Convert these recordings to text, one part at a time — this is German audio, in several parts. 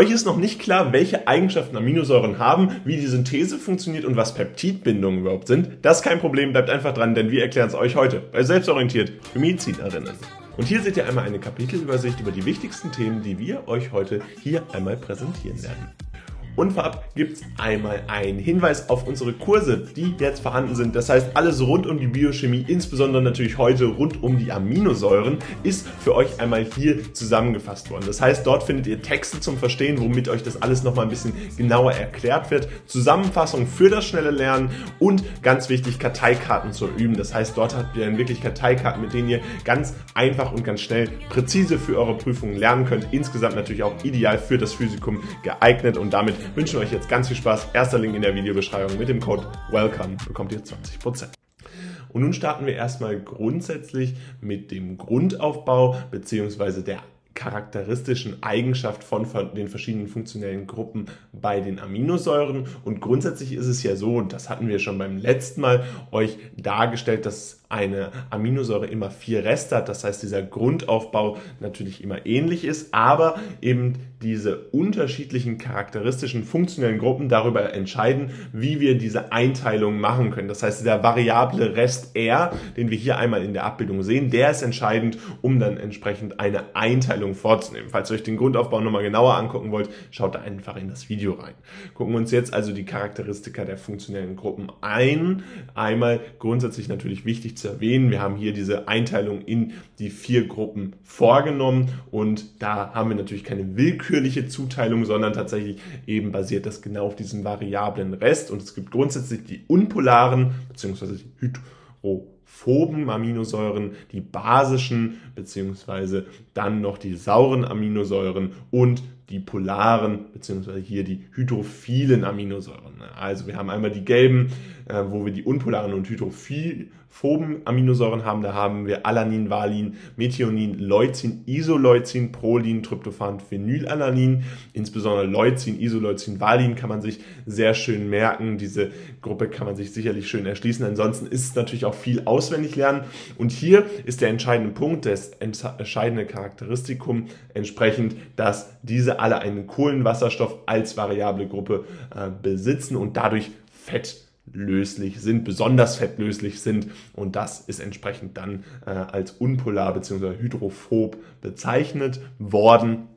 Euch ist noch nicht klar, welche Eigenschaften Aminosäuren haben, wie die Synthese funktioniert und was Peptidbindungen überhaupt sind? Das ist kein Problem, bleibt einfach dran, denn wir erklären es euch heute bei Selbstorientiert für Medizinerinnen. Und hier seht ihr einmal eine Kapitelübersicht über die wichtigsten Themen, die wir euch heute hier einmal präsentieren werden. Und vorab gibt es einmal einen Hinweis auf unsere Kurse, die jetzt vorhanden sind. Das heißt, alles rund um die Biochemie, insbesondere natürlich heute rund um die Aminosäuren, ist für euch einmal hier zusammengefasst worden. Das heißt, dort findet ihr Texte zum Verstehen, womit euch das alles nochmal ein bisschen genauer erklärt wird. Zusammenfassung für das schnelle Lernen und ganz wichtig, Karteikarten zum Üben. Das heißt, dort habt ihr dann wirklich Karteikarten, mit denen ihr ganz einfach und ganz schnell präzise für eure Prüfungen lernen könnt. Insgesamt natürlich auch ideal für das Physikum geeignet und damit wünschen euch jetzt ganz viel Spaß. Erster Link in der Videobeschreibung mit dem Code WELCOME bekommt ihr 20%. Und nun starten wir erstmal grundsätzlich mit dem Grundaufbau bzw. der charakteristischen Eigenschaft von den verschiedenen funktionellen Gruppen bei den Aminosäuren. Und grundsätzlich ist es ja so, und das hatten wir schon beim letzten Mal euch dargestellt, dass eine Aminosäure immer vier Reste hat. Das heißt, dieser Grundaufbau natürlich immer ähnlich ist, aber eben diese unterschiedlichen charakteristischen funktionellen Gruppen darüber entscheiden, wie wir diese Einteilung machen können. Das heißt, der variable Rest R, den wir hier einmal in der Abbildung sehen, der ist entscheidend, um dann entsprechend eine Einteilung vorzunehmen. Falls ihr euch den Grundaufbau nochmal genauer angucken wollt, schaut da einfach in das Video rein. Gucken wir uns jetzt also die Charakteristika der funktionellen Gruppen ein. Einmal grundsätzlich natürlich wichtig zu erwähnen. Wir haben hier diese Einteilung in die vier Gruppen vorgenommen und da haben wir natürlich keine willkürliche Zuteilung, sondern tatsächlich eben basiert das genau auf diesem variablen Rest und es gibt grundsätzlich die unpolaren bzw. hydrophoben Aminosäuren, die basischen bzw. dann noch die sauren Aminosäuren und die polaren bzw. hier die hydrophilen Aminosäuren. Also wir haben einmal die gelben, äh, wo wir die unpolaren und hydrophoben Aminosäuren haben. Da haben wir Alanin, Valin, Methionin, Leucin, Isoleucin, Prolin, Tryptophan, Phenylalanin. Insbesondere Leucin, Isoleucin, Valin kann man sich sehr schön merken. Diese Gruppe kann man sich sicherlich schön erschließen. Ansonsten ist es natürlich auch viel auswendig lernen. Und hier ist der entscheidende Punkt, das entscheidende Charakteristikum entsprechend, dass diese alle einen Kohlenwasserstoff als variable Gruppe äh, besitzen und dadurch fettlöslich sind, besonders fettlöslich sind und das ist entsprechend dann äh, als unpolar bzw. hydrophob bezeichnet worden.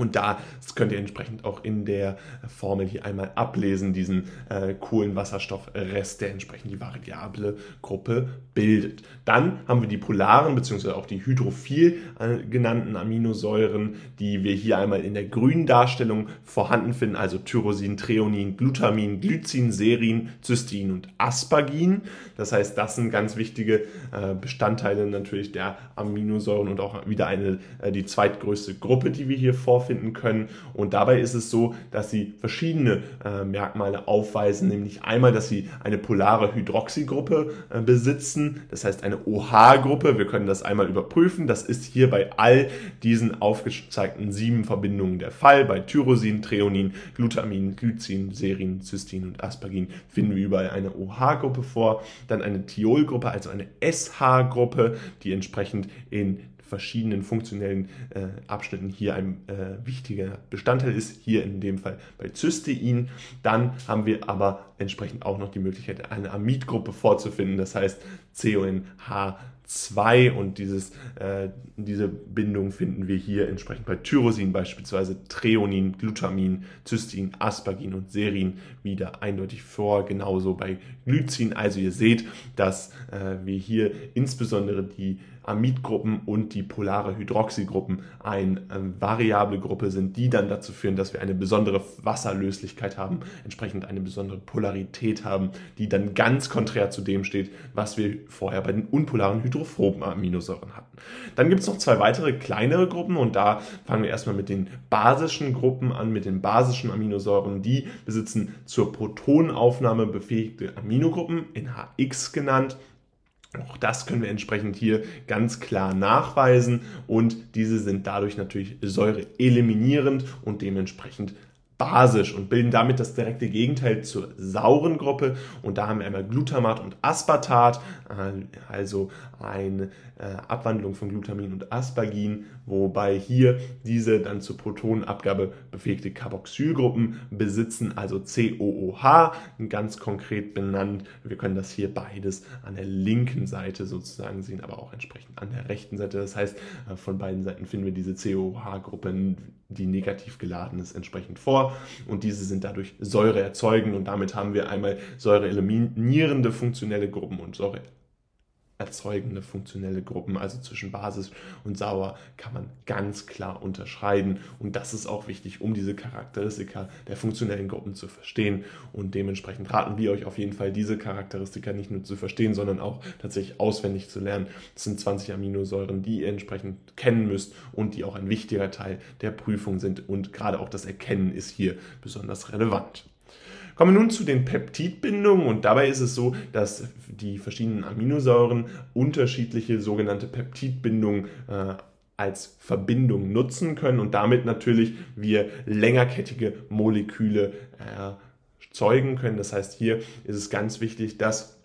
Und da könnt ihr entsprechend auch in der Formel hier einmal ablesen, diesen äh, Kohlenwasserstoffrest, der entsprechend die variable Gruppe bildet. Dann haben wir die polaren bzw. auch die hydrophil äh, genannten Aminosäuren, die wir hier einmal in der grünen Darstellung vorhanden finden, also Tyrosin, Treonin, Glutamin, Glycin, Serin, Cystin und Aspargin. Das heißt, das sind ganz wichtige äh, Bestandteile natürlich der Aminosäuren und auch wieder eine, äh, die zweitgrößte Gruppe, die wir hier vorfinden vorfinden können. Und dabei ist es so, dass sie verschiedene äh, Merkmale aufweisen, nämlich einmal, dass sie eine polare Hydroxygruppe äh, besitzen, das heißt eine OH-Gruppe. Wir können das einmal überprüfen. Das ist hier bei all diesen aufgezeigten sieben Verbindungen der Fall. Bei Tyrosin, Treonin, Glutamin, Glycin, Serin, Cystin und Aspargin finden wir überall eine OH-Gruppe vor. Dann eine Thiolgruppe, also eine SH-Gruppe, die entsprechend in verschiedenen funktionellen äh, Abschnitten hier ein äh, wichtiger Bestandteil ist, hier in dem Fall bei Cystein. Dann haben wir aber entsprechend auch noch die Möglichkeit, eine Amidgruppe vorzufinden, das heißt CONH 2 und dieses, äh, diese Bindung finden wir hier entsprechend bei Tyrosin beispielsweise Treonin, Glutamin, Cystin, Aspargin und Serin wieder eindeutig vor, genauso bei Glycin. Also ihr seht, dass äh, wir hier insbesondere die Amidgruppen und die polare Hydroxygruppen eine äh, variable Gruppe sind, die dann dazu führen, dass wir eine besondere Wasserlöslichkeit haben, entsprechend eine besondere Polarität haben, die dann ganz konträr zu dem steht, was wir vorher bei den unpolaren hydrophoben Aminosäuren hatten. Dann gibt es noch zwei weitere kleinere Gruppen und da fangen wir erstmal mit den basischen Gruppen an, mit den basischen Aminosäuren. Die besitzen zur Protonaufnahme befähigte Aminogruppen, NHX genannt. Auch das können wir entsprechend hier ganz klar nachweisen. Und diese sind dadurch natürlich Säure eliminierend und dementsprechend basisch und bilden damit das direkte Gegenteil zur sauren Gruppe. Und da haben wir einmal Glutamat und Aspartat, äh, also eine äh, Abwandlung von Glutamin und Aspergin, wobei hier diese dann zur Protonenabgabe befähigte Carboxylgruppen besitzen, also COOH, ganz konkret benannt. Wir können das hier beides an der linken Seite sozusagen sehen, aber auch entsprechend an der rechten Seite. Das heißt, äh, von beiden Seiten finden wir diese COOH-Gruppe, die negativ geladen ist, entsprechend vor und diese sind dadurch Säure erzeugend und damit haben wir einmal Säure eliminierende funktionelle Gruppen und Säure erzeugende funktionelle Gruppen, also zwischen Basis und Sauer, kann man ganz klar unterscheiden. Und das ist auch wichtig, um diese Charakteristika der funktionellen Gruppen zu verstehen. Und dementsprechend raten wir euch auf jeden Fall, diese Charakteristika nicht nur zu verstehen, sondern auch tatsächlich auswendig zu lernen. Das sind 20 Aminosäuren, die ihr entsprechend kennen müsst und die auch ein wichtiger Teil der Prüfung sind. Und gerade auch das Erkennen ist hier besonders relevant. Kommen wir nun zu den Peptidbindungen und dabei ist es so, dass die verschiedenen Aminosäuren unterschiedliche sogenannte Peptidbindungen äh, als Verbindung nutzen können und damit natürlich wir längerkettige Moleküle erzeugen können. Das heißt, hier ist es ganz wichtig, dass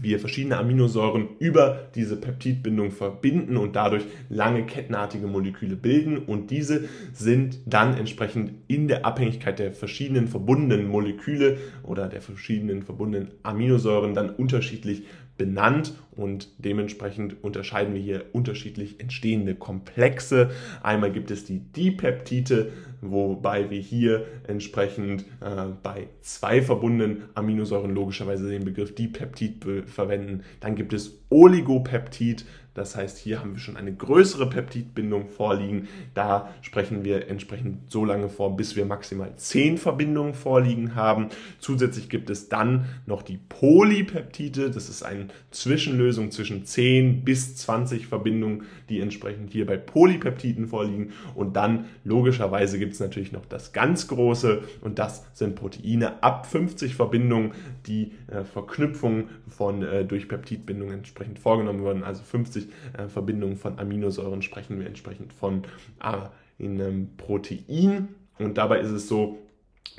wir verschiedene Aminosäuren über diese Peptidbindung verbinden und dadurch lange kettenartige Moleküle bilden. Und diese sind dann entsprechend in der Abhängigkeit der verschiedenen verbundenen Moleküle oder der verschiedenen verbundenen Aminosäuren dann unterschiedlich benannt und dementsprechend unterscheiden wir hier unterschiedlich entstehende Komplexe. Einmal gibt es die Dipeptide, wobei wir hier entsprechend äh, bei zwei verbundenen Aminosäuren logischerweise den Begriff Dipeptid verwenden. Dann gibt es Oligopeptid, das heißt, hier haben wir schon eine größere Peptidbindung vorliegen. Da sprechen wir entsprechend so lange vor, bis wir maximal 10 Verbindungen vorliegen haben. Zusätzlich gibt es dann noch die Polypeptide. Das ist eine Zwischenlösung zwischen 10 bis 20 Verbindungen, die entsprechend hier bei Polypeptiden vorliegen. Und dann logischerweise gibt es natürlich noch das ganz große und das sind Proteine ab 50 Verbindungen, die äh, Verknüpfung von äh, durch Peptidbindungen entsprechend vorgenommen werden. Also 50 äh, Verbindungen von Aminosäuren sprechen wir entsprechend von einem Protein. Und dabei ist es so,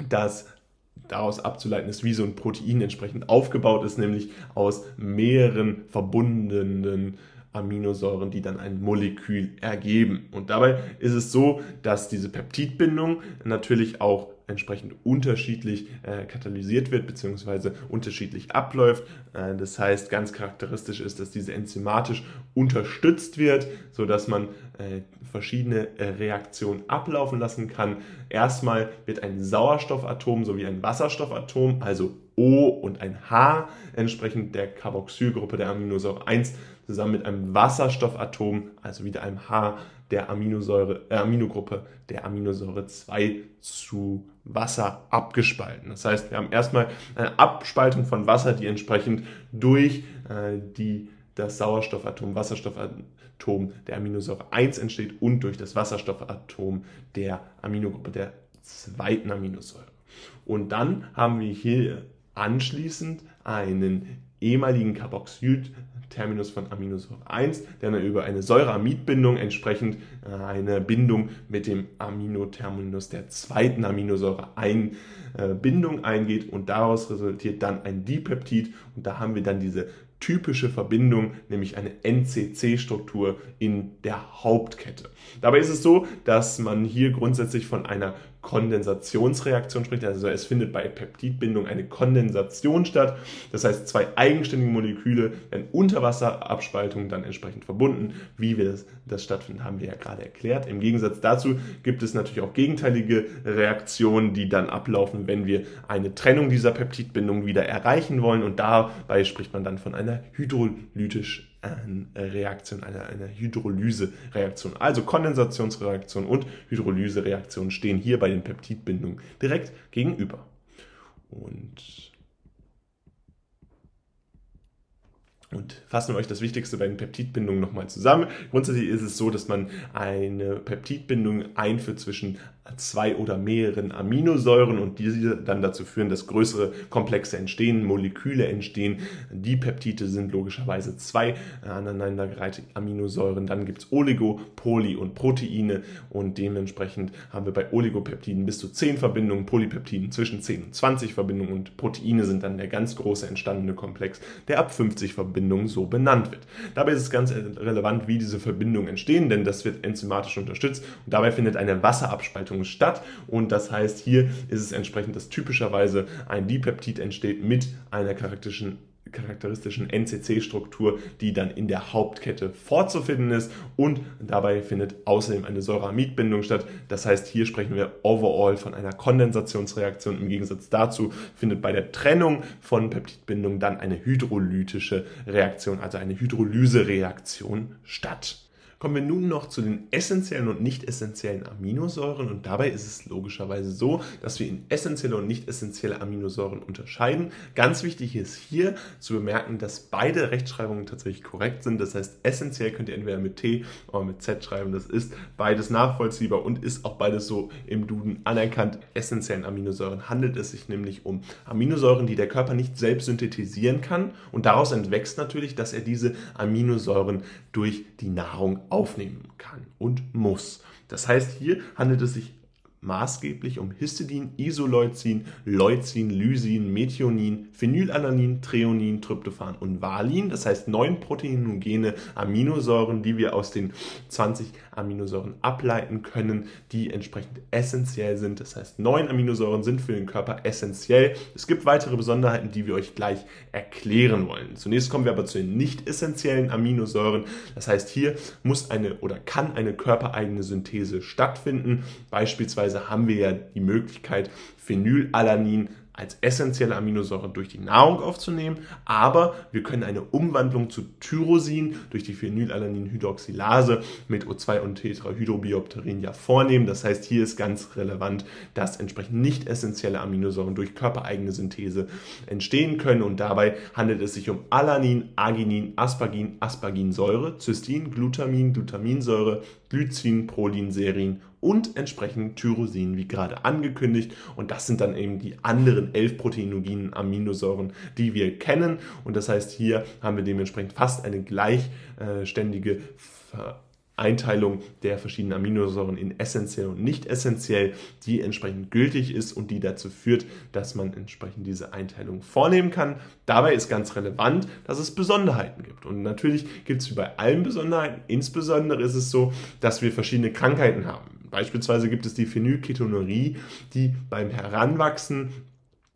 dass daraus abzuleiten ist, wie so ein Protein entsprechend aufgebaut ist, nämlich aus mehreren verbundenen Aminosäuren, die dann ein Molekül ergeben. Und dabei ist es so, dass diese Peptidbindung natürlich auch entsprechend unterschiedlich äh, katalysiert wird bzw. unterschiedlich abläuft. Äh, das heißt, ganz charakteristisch ist, dass diese enzymatisch unterstützt wird, sodass man äh, verschiedene äh, Reaktionen ablaufen lassen kann. Erstmal wird ein Sauerstoffatom sowie ein Wasserstoffatom, also O und ein H, entsprechend der Carboxylgruppe der Aminosäure 1, zusammen mit einem Wasserstoffatom, also wieder einem H, der Aminosäure, äh, Aminogruppe der Aminosäure 2 zu Wasser abgespalten. Das heißt, wir haben erstmal eine Abspaltung von Wasser, die entsprechend durch äh, die, das Sauerstoffatom, Wasserstoffatom der Aminosäure 1 entsteht und durch das Wasserstoffatom der Aminogruppe der zweiten Aminosäure. Und dann haben wir hier anschließend einen ehemaligen Carboxyl Terminus von Aminosäure 1, der dann über eine Säureamidbindung entsprechend äh, eine Bindung mit dem Aminoterminus der zweiten Aminosäure ein äh, Bindung eingeht und daraus resultiert dann ein Dipeptid und da haben wir dann diese typische Verbindung, nämlich eine NCC-Struktur in der Hauptkette. Dabei ist es so, dass man hier grundsätzlich von einer Kondensationsreaktion spricht. Also es findet bei Peptidbindung eine Kondensation statt. Das heißt, zwei eigenständige Moleküle werden unter Wasserabspaltung dann entsprechend verbunden. Wie wir das, das stattfinden, haben wir ja gerade erklärt. Im Gegensatz dazu gibt es natürlich auch gegenteilige Reaktionen, die dann ablaufen, wenn wir eine Trennung dieser Peptidbindung wieder erreichen wollen. Und dabei spricht man dann von einer hydrolytisch Reaktion, einer, einer Hydrolyse-Reaktion. Also Kondensationsreaktion und Hydrolyse-Reaktion stehen hier bei den Peptidbindungen direkt gegenüber. Und Und fassen wir euch das Wichtigste bei den Peptidbindungen nochmal zusammen. Grundsätzlich ist es so, dass man eine Peptidbindung einführt zwischen zwei oder mehreren Aminosäuren und diese dann dazu führen, dass größere Komplexe entstehen, Moleküle entstehen. Die Peptide sind logischerweise zwei aneinandergereihte Aminosäuren. Dann gibt es Oligo, Poly und Proteine und dementsprechend haben wir bei Oligopeptiden bis zu 10 Verbindungen, Polypeptiden zwischen 10 und 20 Verbindungen und Proteine sind dann der ganz große entstandene Komplex, der ab 50 Verbindungen so benannt wird. Dabei ist es ganz relevant, wie diese Verbindungen entstehen, denn das wird enzymatisch unterstützt und dabei findet eine Wasserabspaltung statt. Und das heißt, hier ist es entsprechend, dass typischerweise ein Dipeptid entsteht mit einer charakteristischen charakteristischen NCC-Struktur, die dann in der Hauptkette vorzufinden ist und dabei findet außerdem eine Säureamidbindung statt. Das heißt, hier sprechen wir overall von einer Kondensationsreaktion. Im Gegensatz dazu findet bei der Trennung von Peptidbindungen dann eine hydrolytische Reaktion, also eine Hydrolysereaktion statt. Kommen wir nun noch zu den essentiellen und nicht essentiellen Aminosäuren und dabei ist es logischerweise so, dass wir in essentielle und nicht essentielle Aminosäuren unterscheiden. Ganz wichtig ist hier zu bemerken, dass beide Rechtschreibungen tatsächlich korrekt sind. Das heißt, essentiell könnt ihr entweder mit T oder mit Z schreiben. Das ist beides nachvollziehbar und ist auch beides so im Duden anerkannt. Essentiellen Aminosäuren handelt es sich nämlich um Aminosäuren, die der Körper nicht selbst synthetisieren kann und daraus entwächst natürlich, dass er diese Aminosäuren durch die Nahrung aufnehmen kann und muss. Das heißt, hier handelt es sich maßgeblich um Histidin, Isoleucin, Leucin, Lysin, Methionin, Phenylalanin, Treonin, Tryptophan und Valin. Das heißt neun proteinogene Aminosäuren, die wir aus den 20 Aminosäuren ableiten können, die entsprechend essentiell sind. Das heißt neun Aminosäuren sind für den Körper essentiell. Es gibt weitere Besonderheiten, die wir euch gleich erklären wollen. Zunächst kommen wir aber zu den nicht essentiellen Aminosäuren. Das heißt hier muss eine oder kann eine körpereigene Synthese stattfinden. Beispielsweise Haben wir ja die Möglichkeit, Phenylalanin als essentielle Aminosäure durch die Nahrung aufzunehmen, aber wir können eine Umwandlung zu Tyrosin durch die Phenylalaninhydroxylase mit O2 und Tetrahydrobiopterin ja vornehmen. Das heißt, hier ist ganz relevant, dass entsprechend nicht essentielle Aminosäuren durch körpereigene Synthese entstehen können und dabei handelt es sich um Alanin, Arginin, Aspargin, Asparginsäure, Cystin, Glutamin, Glutaminsäure, Glycin, Prolin, Serin und entsprechend Tyrosin, wie gerade angekündigt. Und das sind dann eben die anderen elf proteinogenen Aminosäuren, die wir kennen. Und das heißt, hier haben wir dementsprechend fast eine gleichständige Einteilung der verschiedenen Aminosäuren in essentiell und nicht essentiell, die entsprechend gültig ist und die dazu führt, dass man entsprechend diese Einteilung vornehmen kann. Dabei ist ganz relevant, dass es Besonderheiten gibt. Und natürlich gibt es wie bei allen Besonderheiten, insbesondere ist es so, dass wir verschiedene Krankheiten haben. Beispielsweise gibt es die Phenylketonurie, die beim Heranwachsen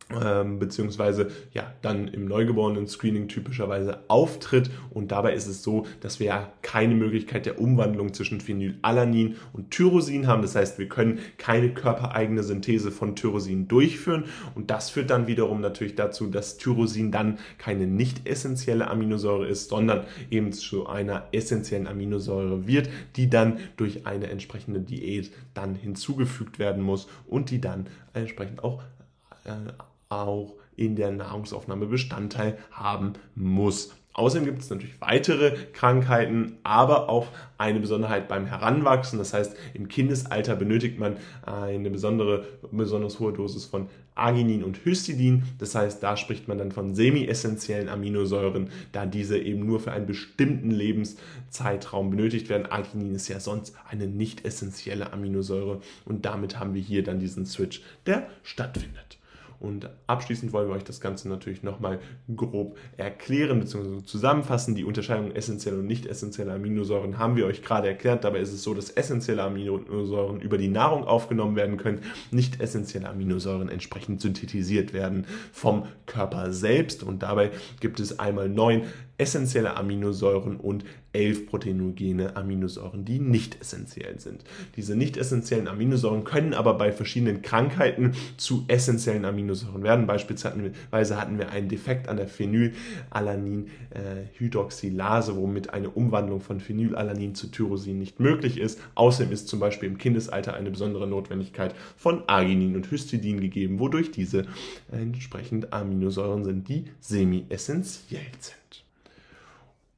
ähm, beziehungsweise ja dann im neugeborenen Screening typischerweise auftritt und dabei ist es so, dass wir ja keine Möglichkeit der Umwandlung zwischen Phenylalanin und Tyrosin haben. Das heißt, wir können keine körpereigene Synthese von Tyrosin durchführen und das führt dann wiederum natürlich dazu, dass Tyrosin dann keine nicht essentielle Aminosäure ist, sondern eben zu einer essentiellen Aminosäure wird, die dann durch eine entsprechende Diät dann hinzugefügt werden muss und die dann entsprechend auch äh, auch in der Nahrungsaufnahme Bestandteil haben muss. Außerdem gibt es natürlich weitere Krankheiten, aber auch eine Besonderheit beim Heranwachsen. Das heißt, im Kindesalter benötigt man eine besondere, besonders hohe Dosis von Arginin und Histidin. Das heißt, da spricht man dann von semi-essentiellen Aminosäuren, da diese eben nur für einen bestimmten Lebenszeitraum benötigt werden. Arginin ist ja sonst eine nicht essentielle Aminosäure und damit haben wir hier dann diesen Switch, der stattfindet. Und abschließend wollen wir euch das Ganze natürlich nochmal grob erklären bzw. zusammenfassen. Die Unterscheidung essentieller und nicht essentieller Aminosäuren haben wir euch gerade erklärt. Dabei ist es so, dass essentielle Aminosäuren über die Nahrung aufgenommen werden können, nicht essentielle Aminosäuren entsprechend synthetisiert werden vom Körper selbst. Und dabei gibt es einmal neun essentielle Aminosäuren und elf proteinogene Aminosäuren, die nicht essentiell sind. Diese nicht essentiellen Aminosäuren können aber bei verschiedenen Krankheiten zu essentiellen Aminosäuren werden. Beispielsweise hatten wir einen Defekt an der Phenylalanin-Hydroxylase, womit eine Umwandlung von Phenylalanin zu Tyrosin nicht möglich ist. Außerdem ist zum Beispiel im Kindesalter eine besondere Notwendigkeit von Arginin und Histidin gegeben, wodurch diese entsprechend Aminosäuren sind, die semi-essentiell sind.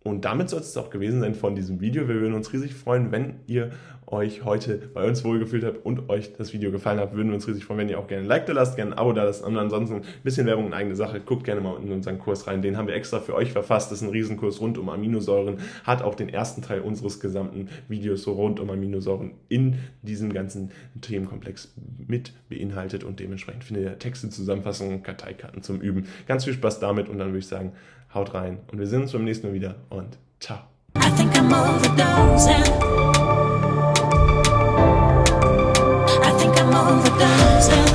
Und damit soll es auch gewesen sein von diesem Video. Wir würden uns riesig freuen, wenn ihr euch heute bei uns wohlgefühlt habt und euch das Video gefallen hat. Würden wir uns riesig freuen, wenn ihr auch gerne ein Like da lasst, gerne ein Abo da lasst. Und ansonsten ein bisschen Werbung in eigene Sache. Guckt gerne mal in unseren Kurs rein. Den haben wir extra für euch verfasst. Das ist ein Riesenkurs rund um Aminosäuren. Hat auch den ersten Teil unseres gesamten Videos so rund um Aminosäuren in diesem ganzen Themenkomplex mit beinhaltet. Und dementsprechend findet ihr Texte, Zusammenfassungen, Karteikarten zum Üben. Ganz viel Spaß damit und dann würde ich sagen, haut rein. Und wir sehen uns beim nächsten Mal wieder und ciao. All the dance